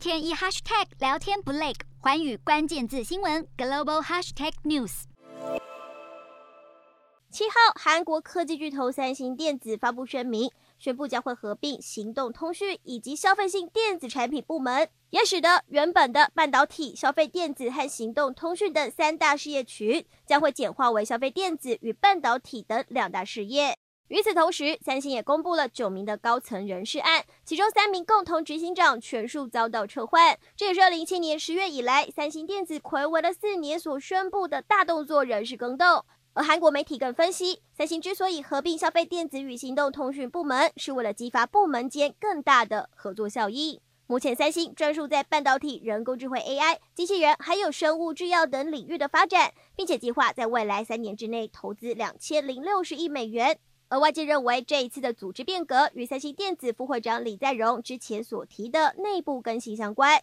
天一 hashtag 聊天不累，寰宇关键字新闻 global hashtag news。七号，韩国科技巨头三星电子发布声明，宣布将会合并行动通讯以及消费性电子产品部门，也使得原本的半导体、消费电子和行动通讯等三大事业群将会简化为消费电子与半导体等两大事业。与此同时，三星也公布了九名的高层人事案，其中三名共同执行长全数遭到撤换。这也是二零一七年十月以来，三星电子睽违了四年所宣布的大动作人事更动。而韩国媒体更分析，三星之所以合并消费电子与行动通讯部门，是为了激发部门间更大的合作效益。目前，三星专注在半导体、人工智慧 AI、机器人还有生物制药等领域的发展，并且计划在未来三年之内投资两千零六十亿美元。而外界认为，这一次的组织变革与三星电子副会长李在镕之前所提的内部更新相关。